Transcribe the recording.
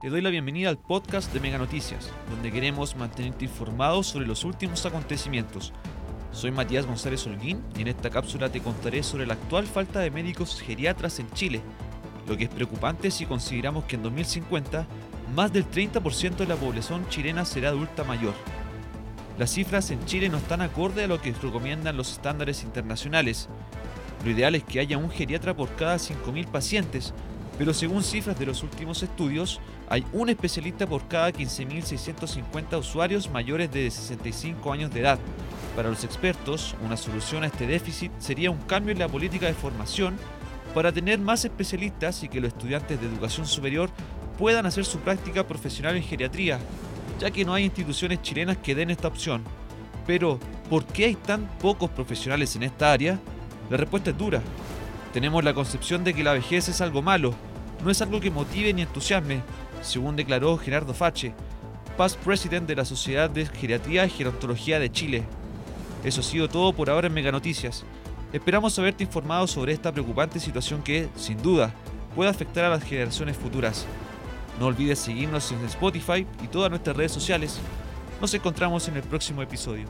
Te doy la bienvenida al podcast de Mega Noticias, donde queremos mantenerte informado sobre los últimos acontecimientos. Soy Matías González Holguín y en esta cápsula te contaré sobre la actual falta de médicos geriatras en Chile, lo que es preocupante si consideramos que en 2050 más del 30% de la población chilena será adulta mayor. Las cifras en Chile no están acorde a lo que recomiendan los estándares internacionales. Lo ideal es que haya un geriatra por cada 5.000 pacientes, pero según cifras de los últimos estudios, hay un especialista por cada 15.650 usuarios mayores de 65 años de edad. Para los expertos, una solución a este déficit sería un cambio en la política de formación para tener más especialistas y que los estudiantes de educación superior puedan hacer su práctica profesional en geriatría, ya que no hay instituciones chilenas que den esta opción. Pero, ¿por qué hay tan pocos profesionales en esta área? La respuesta es dura. Tenemos la concepción de que la vejez es algo malo, no es algo que motive ni entusiasme, según declaró Gerardo Fache, past president de la Sociedad de Geriatría y Gerontología de Chile. Eso ha sido todo por ahora en Mega Noticias. Esperamos haberte informado sobre esta preocupante situación que, sin duda, puede afectar a las generaciones futuras. No olvides seguirnos en Spotify y todas nuestras redes sociales. Nos encontramos en el próximo episodio.